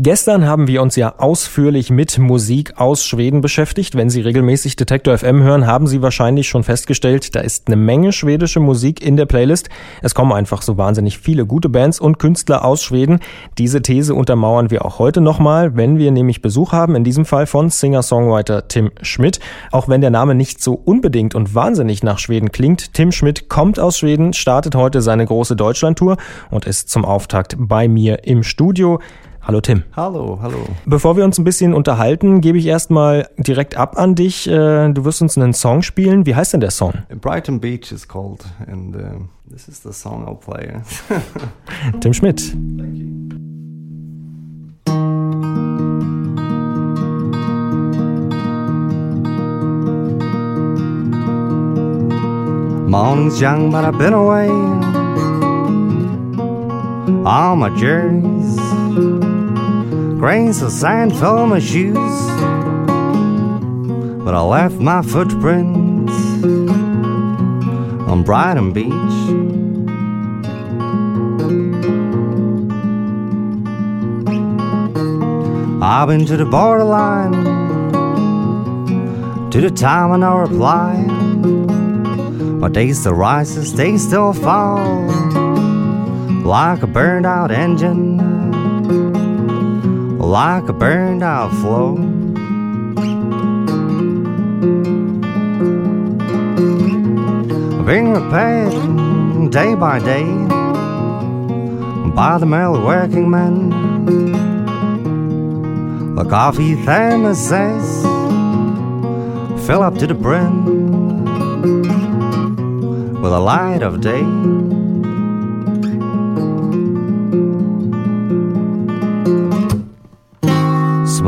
Gestern haben wir uns ja ausführlich mit Musik aus Schweden beschäftigt. Wenn Sie regelmäßig Detektor FM hören, haben Sie wahrscheinlich schon festgestellt, da ist eine Menge schwedische Musik in der Playlist. Es kommen einfach so wahnsinnig viele gute Bands und Künstler aus Schweden. Diese These untermauern wir auch heute nochmal, wenn wir nämlich Besuch haben, in diesem Fall von Singer-Songwriter Tim Schmidt. Auch wenn der Name nicht so unbedingt und wahnsinnig nach Schweden klingt, Tim Schmidt kommt aus Schweden, startet heute seine große Deutschlandtour und ist zum Auftakt bei mir im Studio. Hallo Tim. Hallo, hallo. Bevor wir uns ein bisschen unterhalten, gebe ich erstmal direkt ab an dich. Äh, du wirst uns einen Song spielen. Wie heißt denn der Song? Brighton Beach is called and uh, this is the song I'll play. Tim Schmidt. Thank you. Morning's young, but I've been away. All my journeys Grains of sand fill my shoes, but I left my footprints on Brighton Beach. I've been to the borderline, to the time of no reply. My days still rises, days still fall, like a burned out engine like a burned out flow. Being repaired day by day by the merely working men. The coffee thermoses fill up to the brim with the light of day.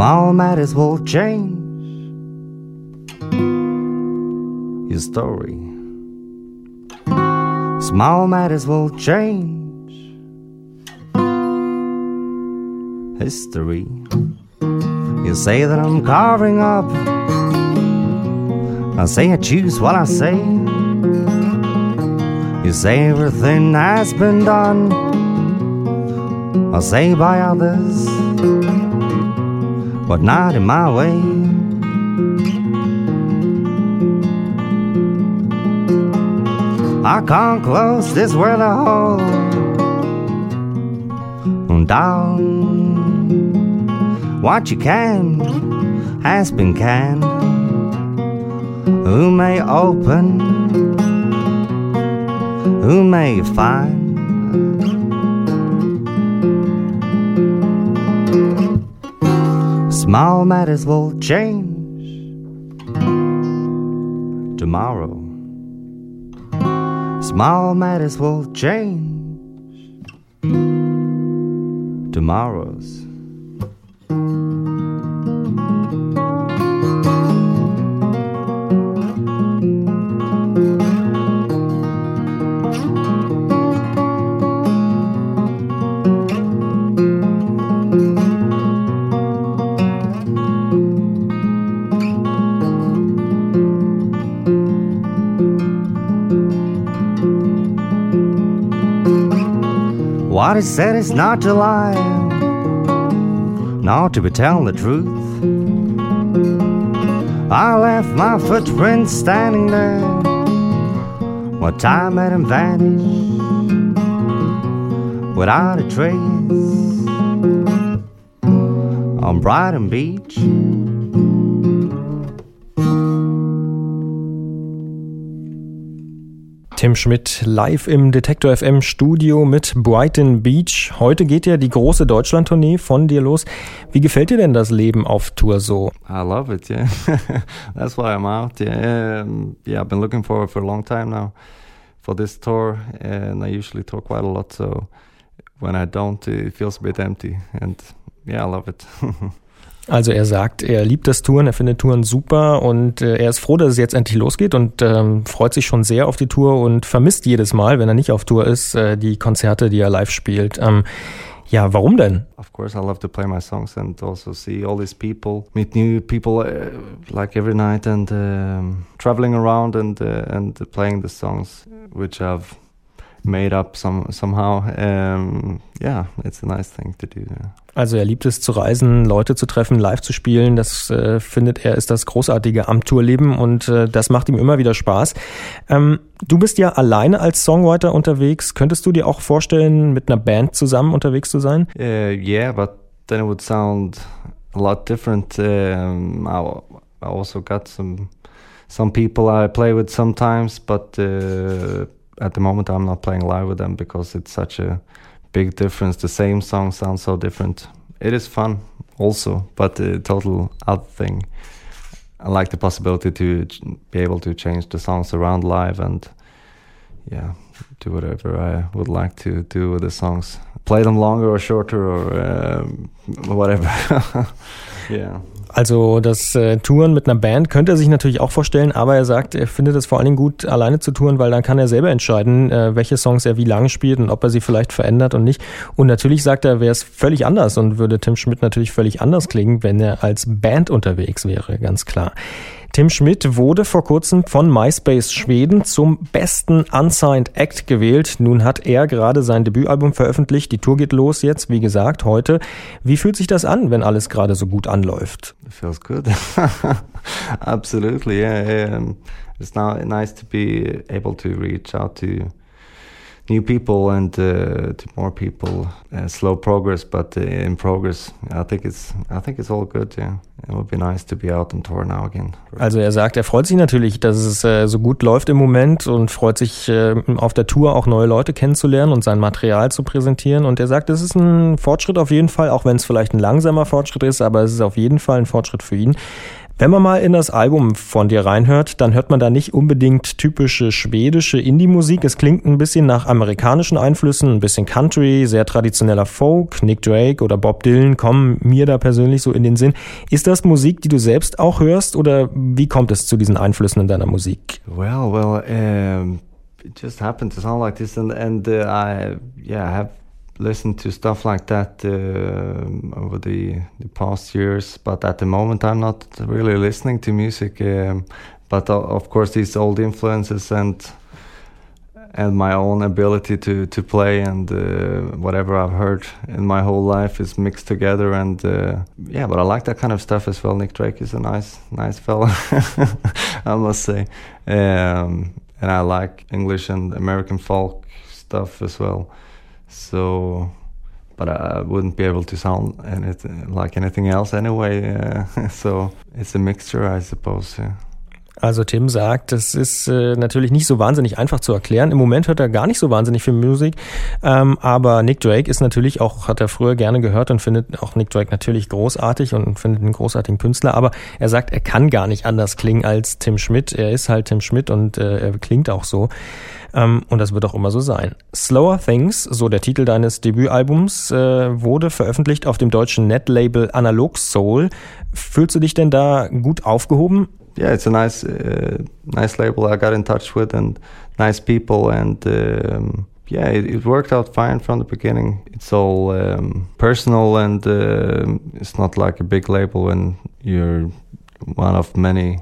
Small matters will change your story. Small matters will change history. You say that I'm carving up. I say I choose what I say. You say everything has been done. I say by others but not in my way. I can't close this world a hole down. What you can has been canned. Who may open? Who may find? Small matters will change tomorrow. Small matters will change tomorrow's. What is said is not to lie, nor to be telling the truth. I left my footprints standing there, what time had him vanish without a trace on Brighton Beach. Tim Schmidt live im Detektor FM Studio mit Brighton Beach. Heute geht ja die große Deutschland-Tournee von dir los. Wie gefällt dir denn das Leben auf Tour so? I love it, yeah. That's why I'm out. Yeah, yeah, I've been looking forward for a long time now for this tour, and I usually tour quite a lot. So when I don't, it feels a bit empty, and yeah, I love it. Also er sagt, er liebt das Touren, er findet Touren super und äh, er ist froh, dass es jetzt endlich losgeht und ähm, freut sich schon sehr auf die Tour und vermisst jedes Mal, wenn er nicht auf Tour ist, äh, die Konzerte, die er live spielt. Ähm, ja, warum denn? Of course, I love to play my songs and also see all these people, meet new people uh, like every night and um, traveling around and uh, and playing the songs which I've made up some somehow. Um, yeah, it's a nice thing to do. Yeah. Also er liebt es zu reisen, Leute zu treffen, live zu spielen. Das äh, findet er ist das Großartige am Tourleben und äh, das macht ihm immer wieder Spaß. Ähm, du bist ja alleine als Songwriter unterwegs. Könntest du dir auch vorstellen, mit einer Band zusammen unterwegs zu sein? Uh, yeah, but then it would sound a lot different. Um, I, I also got some some people I play with sometimes, but uh, at the moment I'm not playing live with them because it's such a big difference. The same song sounds so different. It is fun also, but a total other thing. I like the possibility to be able to change the songs around live and yeah, do whatever I would like to do with the songs. Play them longer or shorter or um, whatever. yeah. Also das äh, Touren mit einer Band könnte er sich natürlich auch vorstellen, aber er sagt, er findet es vor allen Dingen gut, alleine zu touren, weil dann kann er selber entscheiden, äh, welche Songs er wie lange spielt und ob er sie vielleicht verändert und nicht. Und natürlich sagt er, wäre es völlig anders und würde Tim Schmidt natürlich völlig anders klingen, wenn er als Band unterwegs wäre, ganz klar. Tim Schmidt wurde vor kurzem von MySpace Schweden zum besten Unsigned Act gewählt. Nun hat er gerade sein Debütalbum veröffentlicht. Die Tour geht los jetzt, wie gesagt, heute. Wie fühlt sich das an, wenn alles gerade so gut anläuft? It feels good. Absolutely, yeah. It's now nice to be able to reach out to new people and uh, to more people. Uh, slow progress, but uh, in progress. I think it's I think it's all good. Yeah, it would be nice to be out on tour now again. Also er sagt, er freut sich natürlich, dass es äh, so gut läuft im Moment und freut sich äh, auf der Tour auch neue Leute kennenzulernen und sein Material zu präsentieren. Und er sagt, es ist ein Fortschritt auf jeden Fall, auch wenn es vielleicht ein langsamer Fortschritt ist, aber es ist auf jeden Fall ein Fortschritt für ihn. Wenn man mal in das Album von dir reinhört, dann hört man da nicht unbedingt typische schwedische Indie-Musik. Es klingt ein bisschen nach amerikanischen Einflüssen, ein bisschen Country, sehr traditioneller Folk. Nick Drake oder Bob Dylan kommen mir da persönlich so in den Sinn. Ist das Musik, die du selbst auch hörst oder wie kommt es zu diesen Einflüssen in deiner Musik? Well, well, um, it just happened to sound like this and, and uh, I, yeah, I have listened to stuff like that uh, over the, the past years, but at the moment I'm not really listening to music. Um, but uh, of course, these old influences and and my own ability to to play and uh, whatever I've heard in my whole life is mixed together. And uh, yeah, but I like that kind of stuff as well. Nick Drake is a nice nice fella, I must say. Um, and I like English and American folk stuff as well. So, but I wouldn't be able to sound anything like anything else anyway. Uh, so it's a mixture, I suppose. Yeah. Also Tim sagt, das ist äh, natürlich nicht so wahnsinnig einfach zu erklären. Im Moment hört er gar nicht so wahnsinnig viel Musik, ähm, aber Nick Drake ist natürlich auch, hat er früher gerne gehört und findet auch Nick Drake natürlich großartig und findet einen großartigen Künstler, aber er sagt, er kann gar nicht anders klingen als Tim Schmidt. Er ist halt Tim Schmidt und äh, er klingt auch so. Ähm, und das wird auch immer so sein. Slower Things, so der Titel deines Debütalbums, äh, wurde veröffentlicht auf dem deutschen Netlabel Analog Soul. Fühlst du dich denn da gut aufgehoben? Yeah, it's a nice, uh, nice label I got in touch with and nice people and um, yeah, it, it, worked out fine from the beginning. It's all um, personal and uh, it's not like a big label when you're one of many.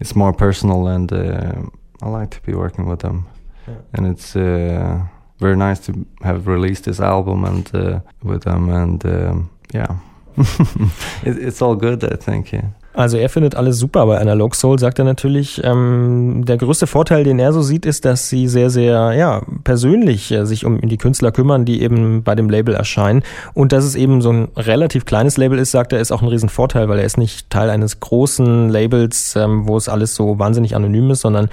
It's more personal and uh, I like to be working with them. and it's uh, very nice to have released this album and uh, with them and um, yeah it, it's all good I think yeah Also er findet alles super bei Analog Soul, sagt er natürlich. Ähm, der größte Vorteil, den er so sieht, ist, dass sie sehr, sehr ja, persönlich äh, sich um die Künstler kümmern, die eben bei dem Label erscheinen. Und dass es eben so ein relativ kleines Label ist, sagt er, ist auch ein Riesenvorteil, weil er ist nicht Teil eines großen Labels, ähm, wo es alles so wahnsinnig anonym ist, sondern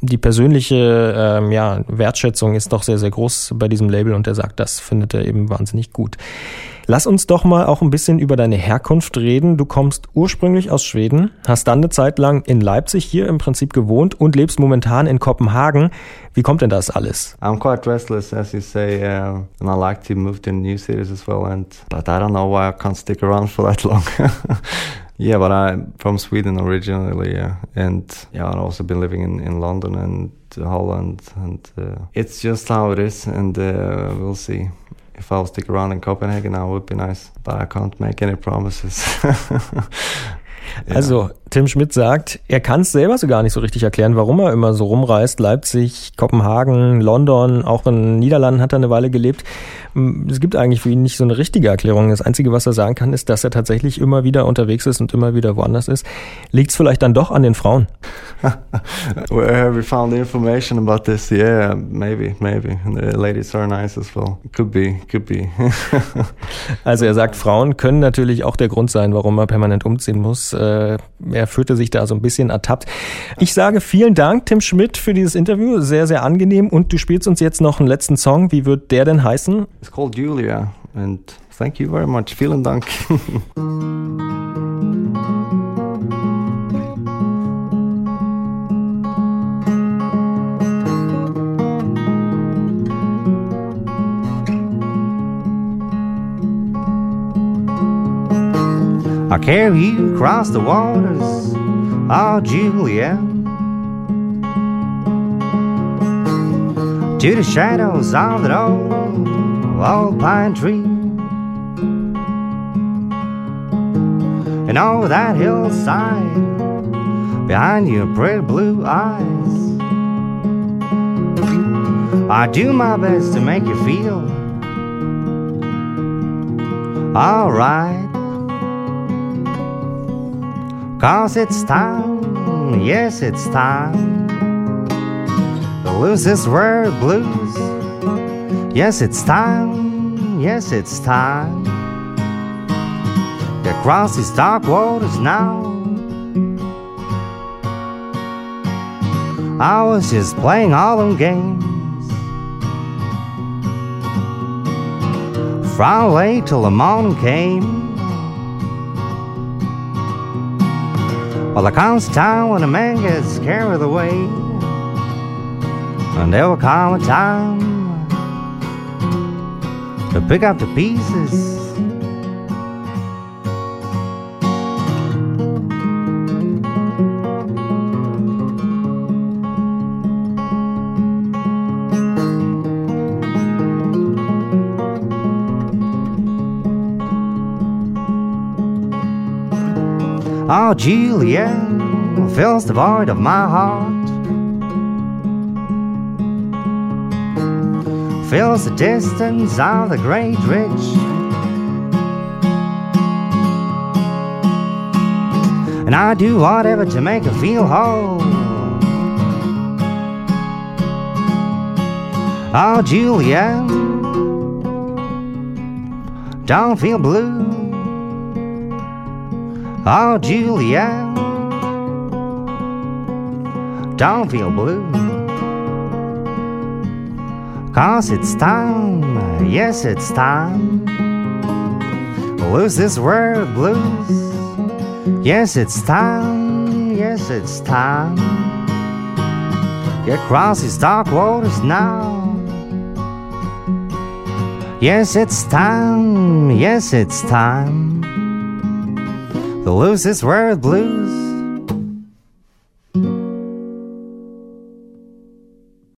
die persönliche ähm, ja, Wertschätzung ist doch sehr, sehr groß bei diesem Label und er sagt, das findet er eben wahnsinnig gut. Lass uns doch mal auch ein bisschen über deine Herkunft reden. Du kommst ursprünglich aus Schweden, hast dann eine Zeit lang in Leipzig hier im Prinzip gewohnt und lebst momentan in Kopenhagen. Wie kommt denn das alles? I'm quite restless, as you say, uh, and I like to move to new cities as well. And but I don't know why I can't stick around for that long. yeah, but I'm from Sweden originally, yeah. and yeah, I've also been living in, in London and Holland, and uh, it's just how it is, and uh, we'll see. If I'll stick around in Copenhagen, that would be nice. But I can't make any promises. ja. Also Tim Schmidt sagt, er kann es selber so gar nicht so richtig erklären, warum er immer so rumreist. Leipzig, Kopenhagen, London, auch in Niederlanden hat er eine Weile gelebt. Es gibt eigentlich für ihn nicht so eine richtige Erklärung. Das Einzige, was er sagen kann, ist, dass er tatsächlich immer wieder unterwegs ist und immer wieder woanders ist. Liegt es vielleicht dann doch an den Frauen? Where have you found information about this? Yeah, maybe, maybe. The ladies are nice as well. Could be, could be. also er sagt, Frauen können natürlich auch der Grund sein, warum er permanent umziehen muss. Äh, er fühlte sich da so ein bisschen ertappt. Ich sage vielen Dank, Tim Schmidt, für dieses Interview. Sehr, sehr angenehm. Und du spielst uns jetzt noch einen letzten Song. Wie wird der denn heißen? It's called Julia. And thank you very much. Vielen Dank. I carry you across the waters, oh Julia, to the shadows of that old, old pine tree. And over that hillside, behind your pretty blue eyes, I do my best to make you feel alright. Cause it's time, yes, it's time to lose this word blues. Yes, it's time, yes, it's time to cross these dark waters now. I was just playing all them games from late till the morning came. Well, there comes a time when a man gets carried away, and there will come a time to pick up the pieces. Oh, Julia fills the void of my heart. Fills the distance of the great ridge. And I do whatever to make her feel whole. Oh, Julia, don't feel blue. Oh, Julia, don't feel blue. Cause it's time, yes, it's time. Lose this world blues. Yes, it's time, yes, it's time. Get across these dark waters now. Yes, it's time, yes, it's time lose this world blues.